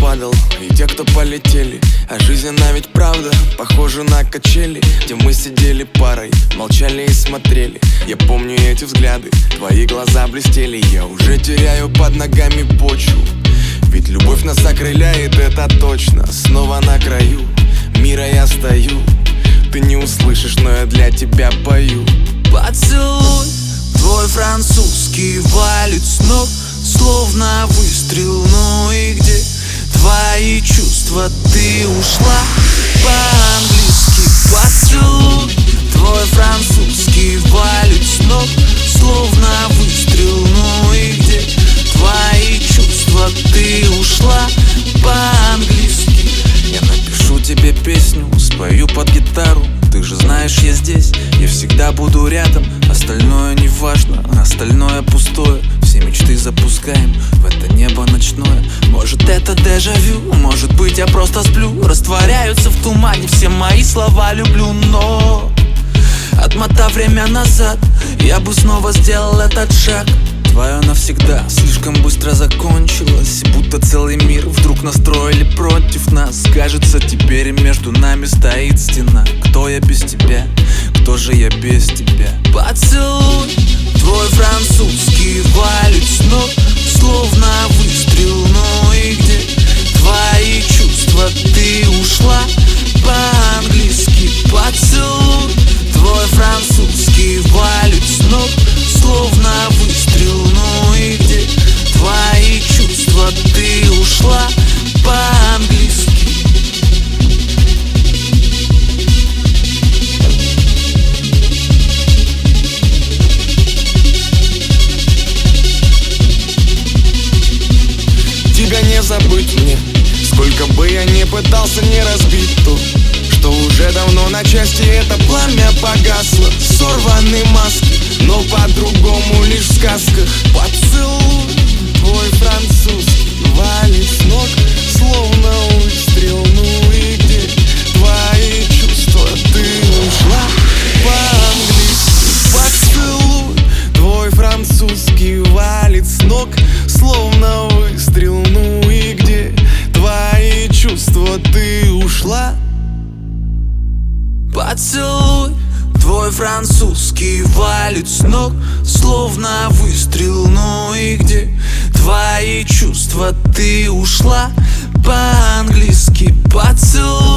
падал И те, кто полетели. А жизнь она ведь правда Похожа на качели Где мы сидели парой Молчали и смотрели. Я помню эти взгляды Твои глаза блестели. Я уже теряю под ногами почву Ведь любовь нас окрыляет, это точно. Снова на краю Мира я стою. Ты не услышишь, но я для тебя пою. Поцелуй Твой французский валит с ног Словно выстрел, где чувства? Ты ушла по-английски. Поцелуй Твой французский валит ног Словно выстрел, ну и где твои чувства? Ты ушла по-английски. Я напишу тебе песню, спою под гитару. Ты же знаешь, я здесь, я всегда буду рядом. Остальное не важно, остальное пустое. Все мечты запускаем в это небо это дежавю, может быть я просто сплю. Растворяются в тумане. Все мои слова люблю, но Отмотав время назад, я бы снова сделал этот шаг. Твое навсегда слишком быстро закончилось. Будто целый мир вдруг настроили против нас. Кажется, теперь между нами стоит стена. Кто я без тебя? Кто же я без тебя? Поцелуй бы я ни пытался не разбить то Что уже давно на части это пламя погасло. Сорваны маски, но по-другому лишь в сказках. Поцелуй Поцелуй. Твой французский валит с ног Словно выстрел, ну и где твои чувства? Ты ушла по-английски. Поцелуй